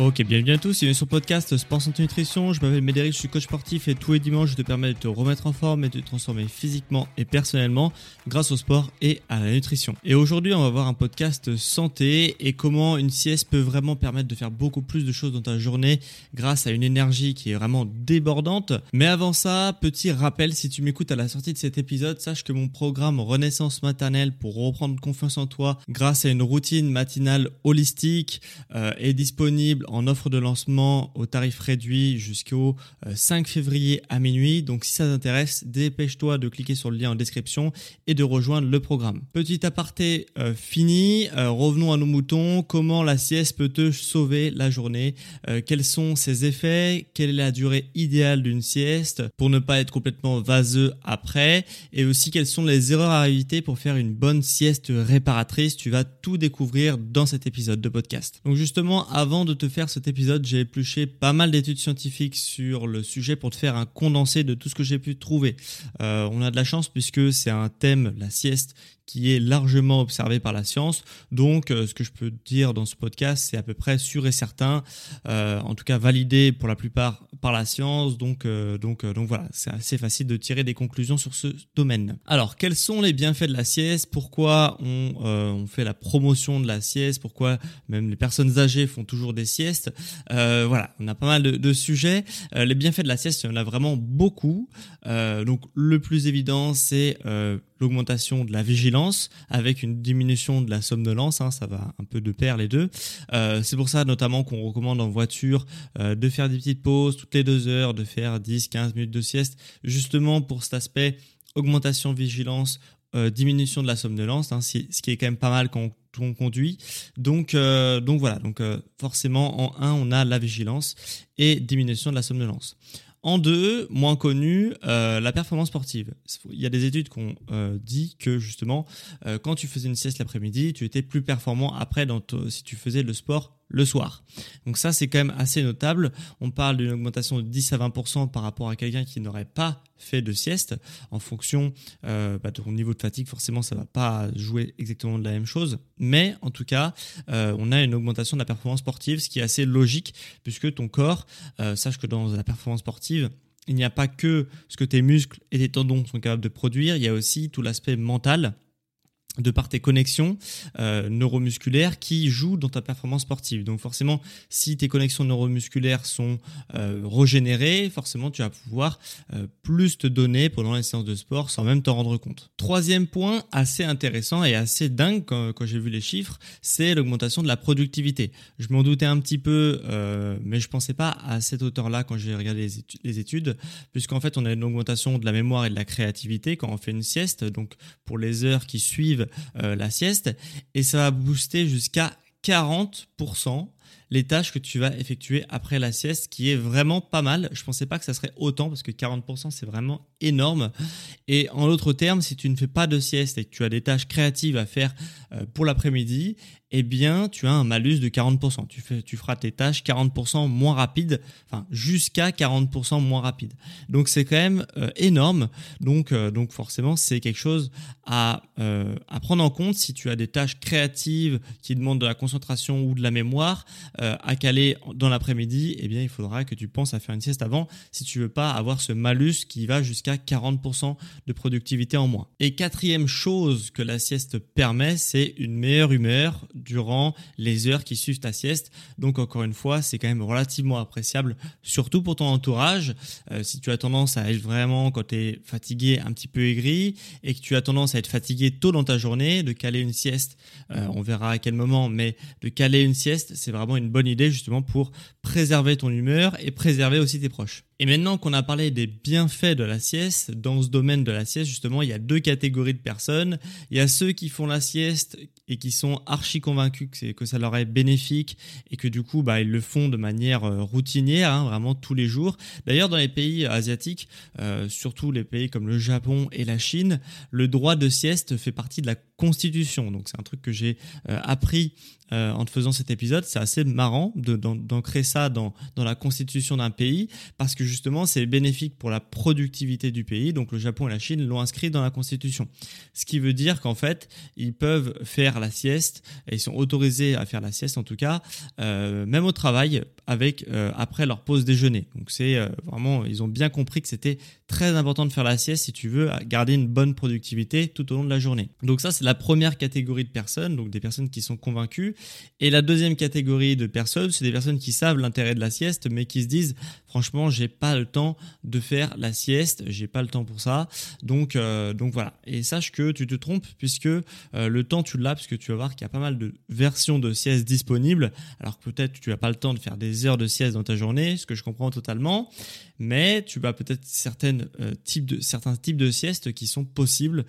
Ok, bienvenue à tous, bienvenue sur le podcast Sport Santé Nutrition. Je m'appelle Médéric, je suis coach sportif et tous les dimanches je te permets de te remettre en forme et de te transformer physiquement et personnellement grâce au sport et à la nutrition. Et aujourd'hui, on va voir un podcast santé et comment une sieste peut vraiment permettre de faire beaucoup plus de choses dans ta journée grâce à une énergie qui est vraiment débordante. Mais avant ça, petit rappel, si tu m'écoutes à la sortie de cet épisode, sache que mon programme Renaissance maternelle pour reprendre confiance en toi grâce à une routine matinale holistique euh, est disponible en offre de lancement au tarif réduit jusqu'au 5 euh, février à minuit. Donc si ça t'intéresse, dépêche-toi de cliquer sur le lien en description et de rejoindre le programme. Petit aparté euh, fini, euh, revenons à nos moutons. Comment la sieste peut te sauver la journée? Quels sont ses effets? Quelle est la durée idéale d'une sieste? Pour ne pas être complètement vaseux après Et aussi quelles sont les erreurs à éviter pour faire une bonne sieste réparatrice? Tu vas tout découvrir dans cet épisode de podcast. Donc justement, avant de te faire cet épisode, j'ai épluché pas mal d'études scientifiques sur le sujet pour te faire un condensé de tout ce que j'ai pu trouver. Euh, on a de la chance puisque c'est un thème, la sieste, qui est largement observé par la science. Donc, euh, ce que je peux dire dans ce podcast, c'est à peu près sûr et certain, euh, en tout cas validé pour la plupart par la science. Donc, euh, donc, donc voilà, c'est assez facile de tirer des conclusions sur ce domaine. Alors, quels sont les bienfaits de la sieste? Pourquoi on, on, fait la promotion de la sieste? Pourquoi même les personnes âgées font toujours des siestes? Voilà, on a pas mal de, de sujets. les bienfaits de la sieste, il y en a vraiment beaucoup. donc, le plus évident, c'est l'augmentation de la vigilance avec une diminution de la somnolence, hein, ça va un peu de pair les deux. Euh, c'est pour ça notamment qu'on recommande en voiture euh, de faire des petites pauses toutes les deux heures, de faire 10-15 minutes de sieste, justement pour cet aspect augmentation vigilance, euh, diminution de la somnolence, hein, ce qui est quand même pas mal quand on conduit. Donc, donc voilà, donc forcément en un on a la vigilance et diminution de la somnolence. En deux, moins connu, euh, la performance sportive. Il y a des études qui ont euh, dit que justement, euh, quand tu faisais une sieste l'après-midi, tu étais plus performant après dans si tu faisais le sport le soir. Donc ça, c'est quand même assez notable. On parle d'une augmentation de 10 à 20% par rapport à quelqu'un qui n'aurait pas fait de sieste. En fonction euh, bah, de ton niveau de fatigue, forcément, ça va pas jouer exactement de la même chose. Mais en tout cas, euh, on a une augmentation de la performance sportive, ce qui est assez logique, puisque ton corps, euh, sache que dans la performance sportive, il n'y a pas que ce que tes muscles et tes tendons sont capables de produire, il y a aussi tout l'aspect mental de par tes connexions euh, neuromusculaires qui jouent dans ta performance sportive. Donc forcément, si tes connexions neuromusculaires sont euh, régénérées, forcément tu vas pouvoir euh, plus te donner pendant les séances de sport sans même t'en rendre compte. Troisième point assez intéressant et assez dingue quand, j'ai vu les chiffres, c'est l'augmentation de la productivité. Je m'en doutais un petit peu, mais je pensais pas à cette hauteur-là quand j'ai regardé les études, puisqu'en fait on a une augmentation de la mémoire et de la créativité quand on fait une sieste. Donc pour les heures qui suivent la sieste et ça va booster jusqu'à 40% les tâches que tu vas effectuer après la sieste, qui est vraiment pas mal. Je pensais pas que ça serait autant parce que 40% c'est vraiment énorme. Et en d'autres termes, si tu ne fais pas de sieste et que tu as des tâches créatives à faire euh, pour l'après-midi, eh bien, tu as un malus de 40%. Tu, feras tes tâches 40% moins rapides, enfin jusqu'à 40% moins rapides. Donc c'est quand même euh, énorme. Donc, euh, donc forcément, c'est quelque chose à prendre en compte si tu as des tâches créatives qui demandent de la concentration ou de la mémoire. À caler dans l'après-midi, eh bien il faudra que tu penses à faire une sieste avant si tu veux pas avoir ce malus qui va jusqu'à 40% de productivité en moins. Et quatrième chose que la sieste permet, c'est une meilleure humeur durant les heures qui suivent ta sieste. Donc encore une fois, c'est quand même relativement appréciable, surtout pour ton entourage. Euh, si tu as tendance à être vraiment, quand tu es fatigué, un petit peu aigri, et que tu as tendance à être fatigué tôt dans ta journée, de caler une sieste, euh, on verra à quel moment, mais de caler une sieste, c'est vraiment une bonne idée justement pour préserver ton humeur et préserver aussi tes proches. Et maintenant qu'on a parlé des bienfaits de la sieste, dans ce domaine de la sieste, justement, il y a deux catégories de personnes. Il y a ceux qui font la sieste et qui sont archi convaincus que, ça leur est bénéfique et que du coup, bah, ils le font de manière euh, routinière, hein, vraiment tous les jours. D'ailleurs, dans les pays asiatiques, euh, surtout les pays comme le Japon et la Chine, le droit de sieste fait partie de la constitution. Donc c'est un truc que j'ai euh, appris euh, en faisant cet épisode. C'est assez marrant d'ancrer ça dans, dans la constitution d'un pays parce que justement c'est bénéfique pour la productivité du pays. Donc le Japon et la Chine l'ont inscrit dans la constitution. Ce qui veut dire qu'en fait ils peuvent faire la sieste ils sont autorisés à faire la sieste en tout cas euh, même au travail avec après leur pause déjeuner. Donc c'est vraiment ils ont bien compris que c'était très important de faire la sieste si tu veux garder une bonne productivité tout au long de la journée. Donc ça c'est la première catégorie de personnes, donc des personnes qui sont convaincues. Et la deuxième catégorie de personnes, c'est des personnes qui savent l'intérêt de la sieste, mais qui se disent, franchement, j'ai pas le temps de faire la sieste, j'ai pas le temps pour ça. Donc, euh, donc voilà. Et sache que tu te trompes puisque euh, le temps tu l'as, puisque tu vas voir qu'il y a pas mal de versions de sieste disponibles. Alors peut-être tu n'as pas le temps de faire des heures de sieste dans ta journée, ce que je comprends totalement, mais tu as peut-être certaines euh, types de certains types de siestes qui sont possibles,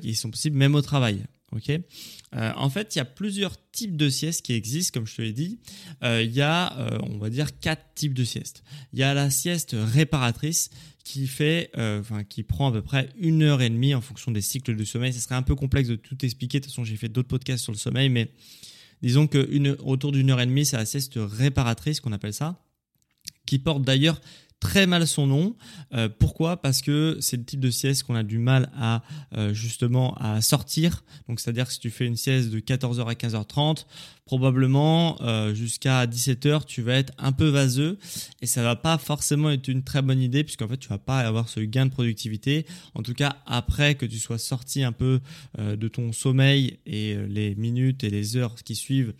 qui sont possibles même au travail. Ok? Euh, en fait, il y a plusieurs types de siestes qui existent, comme je te l'ai dit. Euh, il y a, euh, on va dire, quatre types de siestes. Il y a la sieste réparatrice qui fait, enfin, qui prend à peu près une heure et demie en fonction des cycles de sommeil. Ce serait un peu complexe de tout expliquer. De toute façon, j'ai fait d'autres podcasts sur le sommeil, mais disons que autour d'une heure et demie, c'est la sieste réparatrice qu'on appelle ça, qui porte d'ailleurs très mal son nom. Euh, pourquoi? Parce que c'est le type de sieste qu'on a du mal à euh, justement à sortir. Donc c'est-à-dire que si tu fais une sieste de 14h à 15h30, probablement euh, jusqu'à 17h, tu vas être un peu vaseux et ça va pas forcément être une très bonne idée puisqu'en fait tu vas pas avoir ce gain de productivité. En tout cas, après que tu sois sorti un peu de ton sommeil et les minutes et les heures qui suivent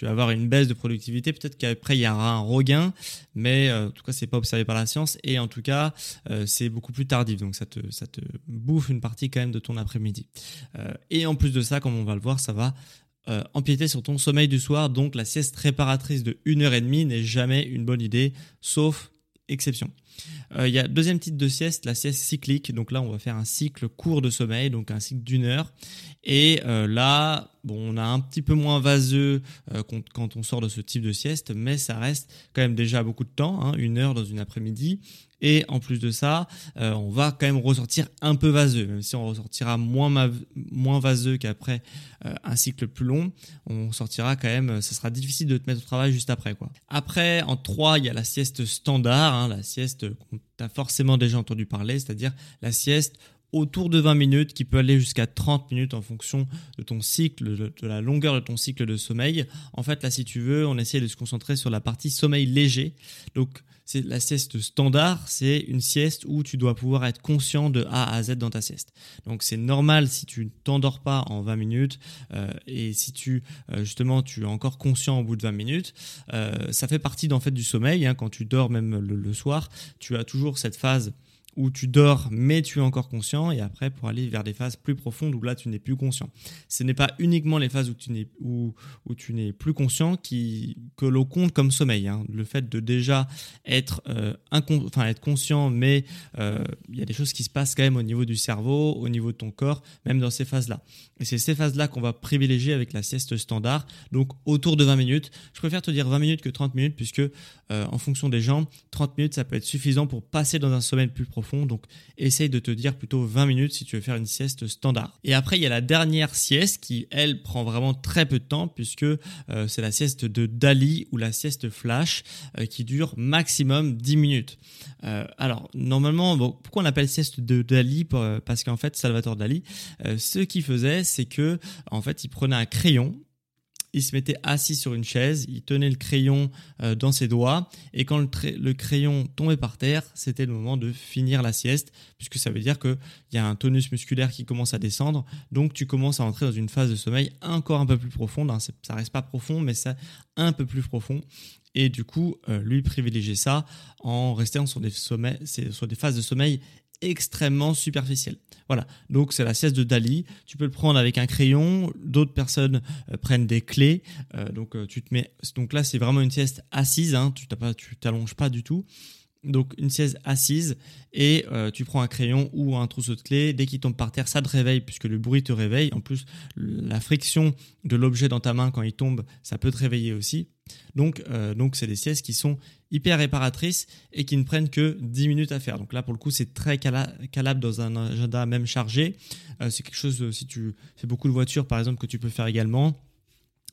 tu vas avoir une baisse de productivité. Peut-être qu'après il y aura un regain, mais euh, en tout cas c'est pas observé par la science et en tout cas euh, c'est beaucoup plus tardif. Donc ça te ça te bouffe une partie quand même de ton après-midi. Euh, et en plus de ça, comme on va le voir, ça va empiéter sur ton sommeil du soir. Donc la sieste réparatrice de 1h30 n'est jamais une bonne idée, sauf exception. Il y a deuxième type de sieste, la sieste cyclique. Donc là, on va faire un cycle court de sommeil, donc un cycle d'une heure. Et là, bon, on a un petit peu moins vaseux euh, quand, on sort de ce type de sieste, mais ça reste quand même déjà beaucoup de temps, hein, une heure dans une après-midi. Et en plus de ça, euh, on va quand même ressortir un peu vaseux, même si on ressortira moins, moins vaseux qu'après euh, un cycle plus long, on sortira quand même, ça sera difficile de te mettre au travail juste après. quoi. Après, en 3, il y a la sieste standard, hein, la sieste qu'on t'a forcément déjà entendu parler, c'est-à-dire la sieste autour de 20 minutes, qui peut aller jusqu'à 30 minutes en fonction de ton cycle, de, la longueur de ton cycle de sommeil. En fait, là, si tu veux, on essaie de se concentrer sur la partie sommeil léger. Donc, c'est la sieste standard, c'est une sieste où tu dois pouvoir être conscient de A à Z dans ta sieste. Donc c'est normal si tu ne t'endors pas en 20 minutes euh, et si tu euh, justement tu es encore conscient au bout de 20 minutes, euh, ça fait partie d'en fait du sommeil. Hein, quand tu dors même le, soir, tu as toujours cette phase où tu dors mais tu es encore conscient et après pour aller vers des phases plus profondes où là tu n'es plus conscient. Ce n'est pas uniquement les phases où tu n'es où, où tu n'es plus conscient qui que l'on compte comme sommeil. Hein. Le fait de déjà être euh, être conscient mais euh, il y a des choses qui se passent quand même au niveau du cerveau, au niveau de ton corps, même dans ces phases-là. Et c'est ces phases-là qu'on va privilégier avec la sieste standard, donc autour de 20 minutes. Je préfère te dire 20 minutes que 30 minutes puisque euh, en fonction des gens, 30 minutes ça peut être suffisant pour passer dans un sommeil plus profond donc, essaye de te dire plutôt 20 minutes si tu veux faire une sieste standard. Et après, il y a la dernière sieste qui, elle, prend vraiment très peu de temps puisque euh, c'est la sieste de Dali ou la sieste flash euh, qui dure maximum 10 minutes. Euh, alors, normalement, pourquoi on appelle sieste de Dali Parce qu'en fait, Salvatore Dali, ce qu'il faisait, c'est que, en fait, il prenait un crayon il se mettait assis sur une chaise, il tenait le crayon euh, dans ses doigts, et quand le, crayon tombait par terre, c'était le moment de finir la sieste, puisque ça veut dire qu'il y a un tonus musculaire qui commence à descendre, donc tu commences à entrer dans une phase de sommeil encore un peu plus profonde, hein. ça reste pas profond, mais c'est un peu plus profond, et du coup, euh, lui privilégier ça en restant sur des, sommets, sur des phases de sommeil extrêmement superficielles. Voilà, donc c'est la sieste de Dali. Tu peux le prendre avec un crayon. D'autres personnes euh, prennent des clés. Euh, donc tu te mets. Donc là, c'est vraiment une sieste assise. Hein. tu pas, tu t'allonges pas du tout. Donc une sieste assise et tu prends un crayon ou un trousseau de clés. Dès qu'il tombe par terre, ça te réveille puisque le bruit te réveille. En plus, la friction de l'objet dans ta main quand il tombe, ça peut te réveiller aussi. Donc, euh, donc c'est des siestes qui sont hyper réparatrices et qui ne prennent que 10 minutes à faire. Donc là, pour le coup, c'est très calable dans un agenda même chargé. Euh, c'est quelque chose, euh, si tu fais beaucoup de voitures, par exemple, que tu peux faire également.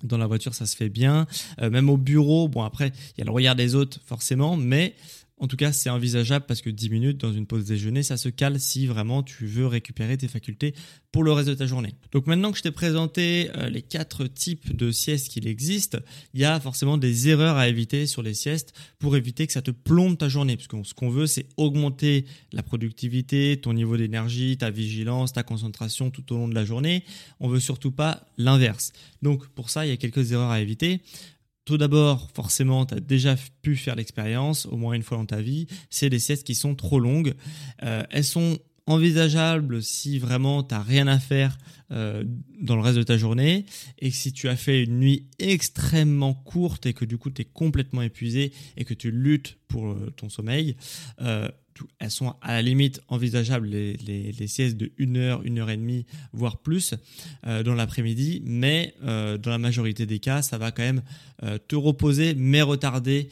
Dans la voiture, ça se fait bien. même au bureau, bon après, il y a le regard des autres forcément, mais en tout cas, c'est envisageable parce que 10 minutes dans une pause déjeuner, ça se cale si vraiment tu veux récupérer tes facultés pour le reste de ta journée. Donc maintenant que je t'ai présenté euh, les quatre types de siestes qu'il existe, il y a forcément des erreurs à éviter sur les siestes pour éviter que ça te plombe ta journée. Parce que ce qu'on veut, c'est augmenter la productivité, ton niveau d'énergie, ta vigilance, ta concentration tout au long de la journée. On veut surtout pas l'inverse. Donc pour ça, il y a quelques erreurs à éviter. Tout d'abord, forcément, tu as déjà pu faire l'expérience au moins une fois dans ta vie, c'est des siestes qui sont trop longues. Euh, elles sont envisageables si vraiment tu n'as rien à faire euh, dans le reste de ta journée et si tu as fait une nuit extrêmement courte et que du coup tu es complètement épuisé et que tu luttes pour euh, ton sommeil elles sont à la limite envisageables, les, siestes de 1 heure, 1 heure et demie, voire plus euh, dans l'après-midi, mais euh, dans la majorité des cas, ça va quand même euh, te reposer, mais retarder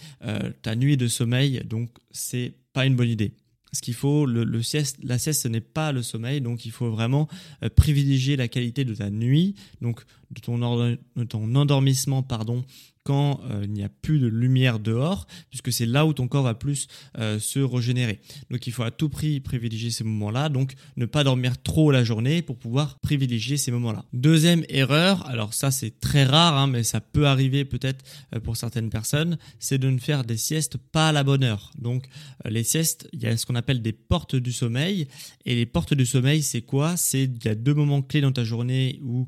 ta nuit de sommeil, donc c'est pas une bonne idée. Qu'il faut, le, sieste, la sieste, ce n'est pas le sommeil, donc il faut vraiment privilégier la qualité de ta nuit, donc de ton, ton endormissement, pardon, quand euh, il n'y a plus de lumière dehors, puisque c'est là où ton corps va plus euh, se régénérer. Donc il faut à tout prix privilégier ces moments-là, donc ne pas dormir trop la journée pour pouvoir privilégier ces moments-là. Deuxième erreur, alors ça c'est très rare, hein, mais ça peut arriver peut-être euh, pour certaines personnes, c'est de ne faire des siestes pas à la bonne heure. Donc les siestes, il y a ce qu'on appelle des portes du sommeil, et les portes du sommeil c'est quoi? C'est il y a deux moments clés dans ta journée où,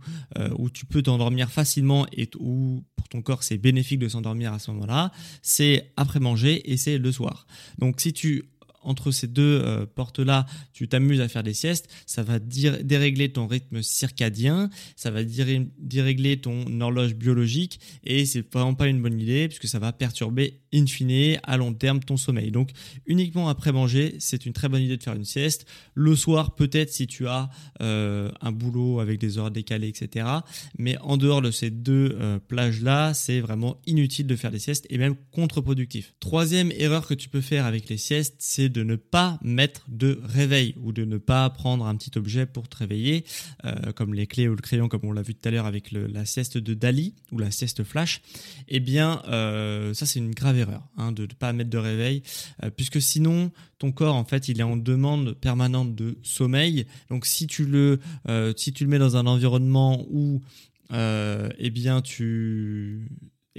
où tu peux t'endormir facilement et où pour ton corps c'est bénéfique de s'endormir à ce moment-là, c'est après manger et c'est le soir. Donc si tu entre ces deux euh, portes-là, tu t'amuses à faire des siestes, ça va dérégler ton rythme circadien, ça va dérégler ton horloge biologique et c'est vraiment pas une bonne idée puisque ça va perturber in fine à long terme ton sommeil. Donc uniquement après manger, c'est une très bonne idée de faire une sieste. Le soir, peut-être si tu as euh, un boulot avec des heures décalées, etc. Mais en dehors de ces deux euh, plages-là, c'est vraiment inutile de faire des siestes et même contre-productif. Troisième erreur que tu peux faire avec les siestes, c'est de ne pas mettre de réveil ou de ne pas prendre un petit objet pour te réveiller, euh, comme les clés ou le crayon, comme on l'a vu tout à l'heure avec la sieste de Dali ou la sieste flash. Eh bien, ça c'est une grave erreur hein, de ne pas mettre de réveil, euh, puisque sinon ton corps en fait il est en demande permanente de sommeil. Donc si tu le euh, si tu le mets dans un environnement où euh, eh bien tu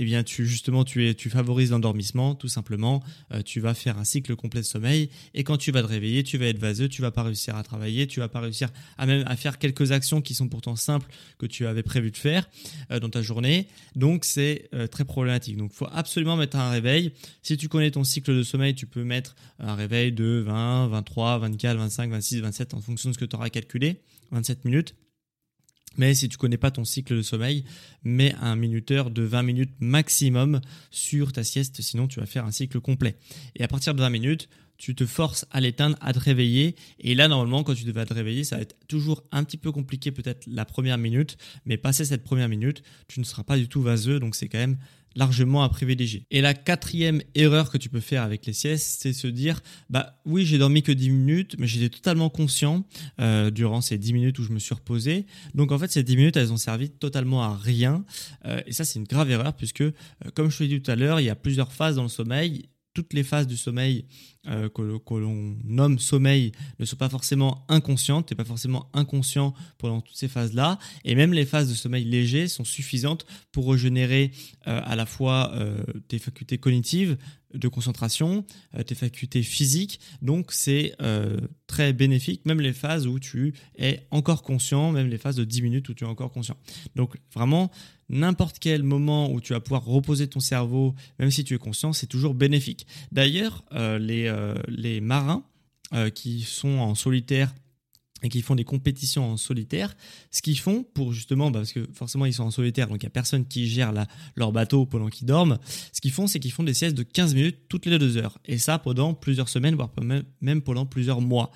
eh bien tu justement tu es tu favorises l'endormissement tout simplement. Euh, tu vas faire un cycle complet de sommeil. Et quand tu vas te réveiller tu vas être vaseux tu vas pas réussir à travailler tu vas pas réussir à même à faire quelques actions qui sont pourtant simples que tu avais prévu de faire euh, dans ta journée. Donc c'est euh, très problématique. Donc faut absolument mettre un réveil. Si tu connais ton cycle de sommeil tu peux mettre un réveil de 20 23 24 25 26 27 en fonction de ce que tu auras calculé. 27 minutes mais si tu connais pas ton cycle de sommeil, mets un minuteur de 20 minutes maximum sur ta sieste, sinon tu vas faire un cycle complet. Et à partir de 20 minutes, tu te forces à l'éteindre, à te réveiller. Et là, normalement, quand tu vas te réveiller, ça va être toujours un petit peu compliqué peut-être la première minute, mais passer cette première minute, tu ne seras pas du tout vaseux, donc c'est quand même largement à privilégier. Et la quatrième erreur que tu peux faire avec les siestes, c'est se dire, bah oui, j'ai dormi que 10 minutes, mais j'étais totalement conscient euh, durant ces 10 minutes où je me suis reposé. Donc en fait, ces 10 minutes, elles ont servi totalement à rien. Euh, et ça, c'est une grave erreur puisque, euh, comme je te l'ai dit tout à l'heure, il y a plusieurs phases dans le sommeil toutes les phases du sommeil euh, que, l'on nomme sommeil ne sont pas forcément inconscientes, n'es pas forcément inconscient pendant toutes ces phases-là, et même les phases de sommeil léger sont suffisantes pour régénérer euh, à la fois euh, tes facultés cognitives, de concentration, tes facultés physiques, donc c'est très bénéfique, même les phases où tu es encore conscient, même les phases de 10 minutes où tu es encore conscient. Donc vraiment, n'importe quel moment où tu vas pouvoir reposer ton cerveau, même si tu es conscient, c'est toujours bénéfique. D'ailleurs, les, euh, les marins euh, qui sont en solitaire et qui font des compétitions en solitaire, ce qu'ils font pour justement, bah, parce que forcément ils sont en solitaire, donc il n'y a personne qui gère leur bateau pendant qu'ils dorment, ce qu'ils font c'est qu'ils font des siestes de 15 minutes toutes les deux heures, et ça pendant plusieurs semaines, voire même pendant plusieurs mois.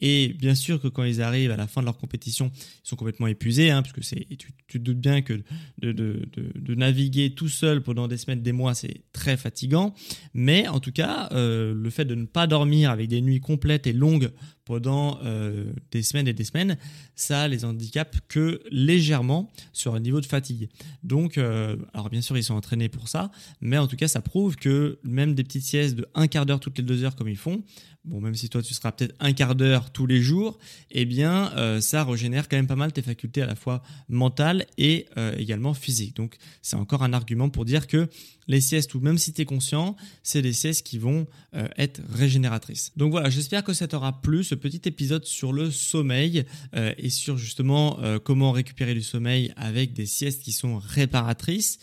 Et bien sûr que quand ils arrivent à la fin de leur compétition, ils sont complètement épuisés, hein, puisque tu, te doutes bien que de, naviguer tout seul pendant des semaines, des mois, c'est très fatigant. Mais en tout cas, euh, le fait de ne pas dormir avec des nuits complètes et longues pendant euh, des semaines et des semaines, ça les handicape que légèrement sur un niveau de fatigue. Donc, euh, alors bien sûr, ils sont entraînés pour ça, mais en tout cas, ça prouve que même des petites siestes de un quart d'heure toutes les deux heures comme ils font, bon, même si toi tu seras peut-être un quart d'heure tous les jours, eh bien, euh, ça régénère quand même pas mal tes facultés à la fois mentales et également physiques. Donc, c'est encore un argument pour dire que les siestes, ou même si tu es conscient, c'est des siestes qui vont euh, être régénératrices. Donc voilà, j'espère que ça t'aura plu, ce petit épisode sur le sommeil euh, et sur justement euh, comment récupérer du sommeil avec des siestes qui sont réparatrices.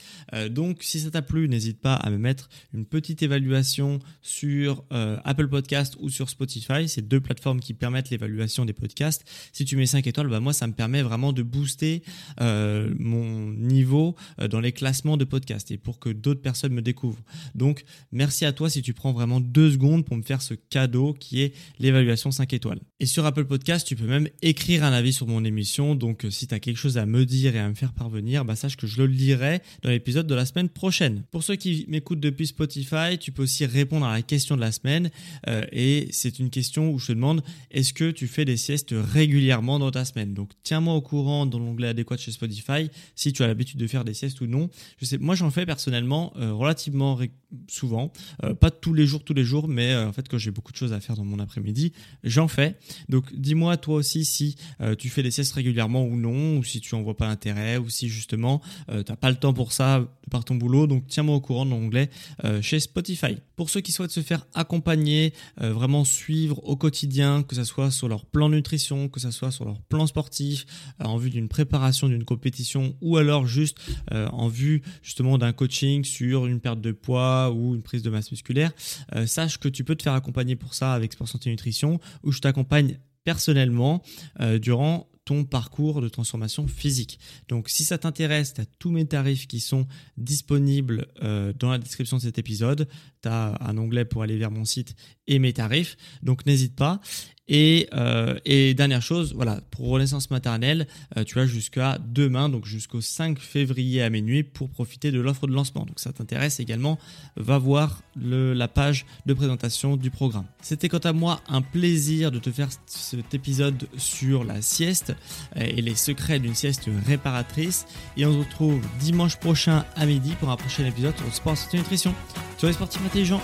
donc si ça t'a plu, n'hésite pas à me mettre une petite évaluation sur Apple Podcast ou sur Spotify. C'est deux plateformes qui permettent l'évaluation des podcasts. Si tu mets 5 étoiles, bah moi ça me permet vraiment de booster mon niveau dans les classements de podcasts et pour que d'autres personnes me découvre. Donc, merci à toi si tu prends vraiment deux secondes pour me faire ce cadeau qui est l'évaluation 5 étoiles. Et sur Apple Podcast, tu peux même écrire un avis sur mon émission. Donc, si tu as quelque chose à me dire et à me faire parvenir, bah, sache que je le lirai dans l'épisode de la semaine prochaine. Pour ceux qui m'écoutent depuis Spotify, tu peux aussi répondre à la question de la semaine. Euh, et c'est une question où je te demande est-ce que tu fais des siestes régulièrement dans ta semaine? Donc, tiens-moi au courant dans l'onglet adéquat chez Spotify si tu as l'habitude de faire des siestes ou non. Je sais, moi, j'en fais personnellement. Euh, relativement souvent, euh, pas tous les jours, tous les jours, mais euh, en fait quand j'ai beaucoup de choses à faire dans mon après-midi, j'en fais. Donc dis-moi toi aussi si tu fais des siestes régulièrement ou non, ou si tu en vois pas l'intérêt, ou si justement t'as pas le temps pour ça ton boulot. Donc tiens-moi au courant dans l'onglet chez Spotify. Pour ceux qui souhaitent se faire accompagner, vraiment suivre au quotidien, que ce soit sur leur plan nutrition, que ce soit sur leur plan sportif, en vue d'une préparation d'une compétition, ou alors juste en vue justement d'un coaching sur une perte de poids ou une prise de masse musculaire, euh, sache que tu peux te faire accompagner pour ça avec Sport Santé Nutrition, où je t'accompagne personnellement euh, durant ton parcours de transformation physique. Donc si ça t'intéresse, tu as tous mes tarifs qui sont disponibles euh, dans la description de cet épisode. Tu as un onglet pour aller vers mon site et mes tarifs. Donc n'hésite pas. Et, euh, et, dernière chose, voilà, pour Renaissance maternelle, euh, tu as jusqu'à demain, donc jusqu'au 5 février à minuit, pour profiter de l'offre de lancement. Donc ça t'intéresse également, va voir la page de présentation du programme. C'était quant à moi un plaisir de te faire cet épisode sur la sieste et les secrets d'une sieste réparatrice. Et on se retrouve dimanche prochain à midi pour un prochain épisode sur le sport, santé nutrition. Sur les sportifs intelligents.